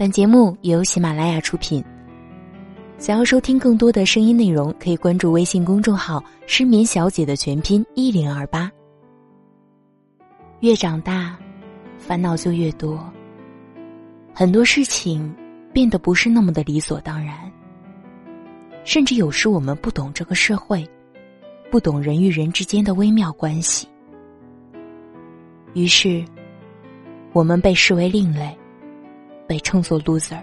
本节目由喜马拉雅出品。想要收听更多的声音内容，可以关注微信公众号“失眠小姐”的全拼一零二八。越长大，烦恼就越多，很多事情变得不是那么的理所当然。甚至有时我们不懂这个社会，不懂人与人之间的微妙关系，于是我们被视为另类，被称作 loser。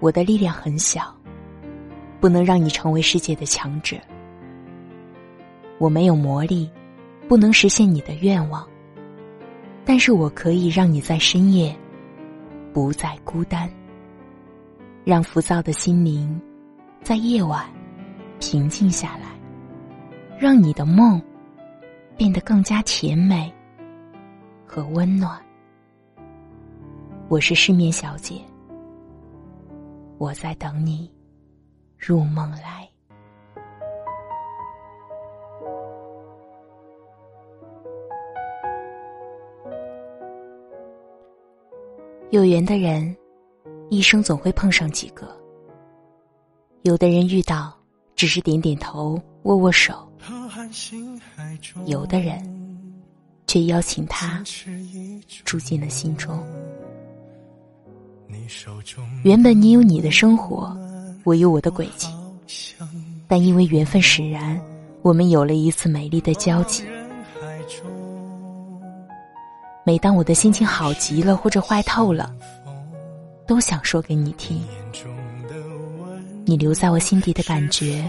我的力量很小，不能让你成为世界的强者。我没有魔力，不能实现你的愿望，但是我可以让你在深夜不再孤单。让浮躁的心灵在夜晚平静下来，让你的梦变得更加甜美和温暖。我是失眠小姐，我在等你入梦来。有缘的人。一生总会碰上几个，有的人遇到只是点点头、握握手；有的人却邀请他住进了心中。原本你有你的生活，我有我的轨迹，但因为缘分使然，我们有了一次美丽的交集。每当我的心情好极了，或者坏透了。都想说给你听，你留在我心底的感觉，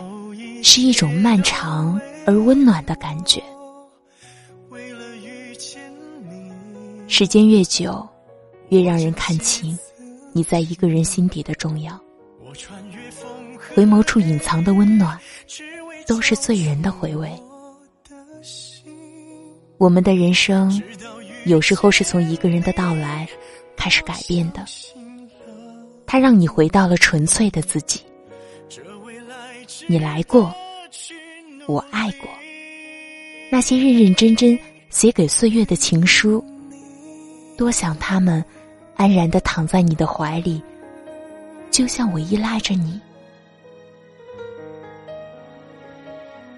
是一种漫长而温暖的感觉。时间越久，越让人看清你在一个人心底的重要。回眸处隐藏的温暖，都是醉人的回味。我们的人生，有时候是从一个人的到来开始改变的。他让你回到了纯粹的自己。你来过，我爱过。那些认认真真写给岁月的情书，多想他们安然的躺在你的怀里，就像我依赖着你。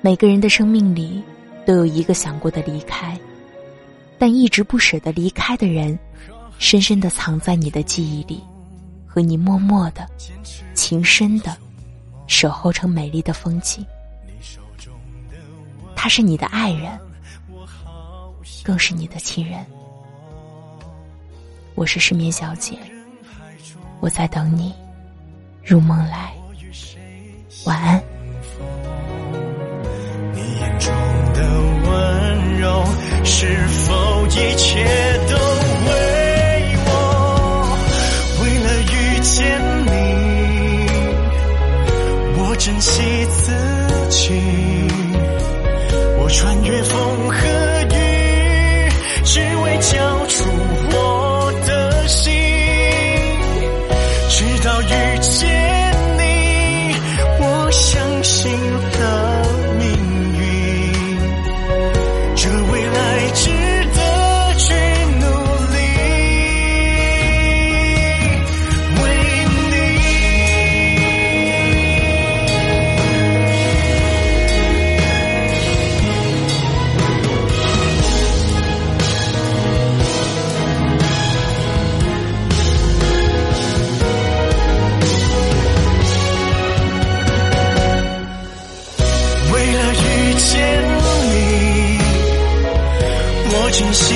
每个人的生命里都有一个想过的离开，但一直不舍得离开的人，深深的藏在你的记忆里。和你默默的、情深的守候成美丽的风景。他是你的爱人，更是你的亲人。我是失眠小姐，我在等你入梦来。晚安。你眼中的温柔，是否一切 just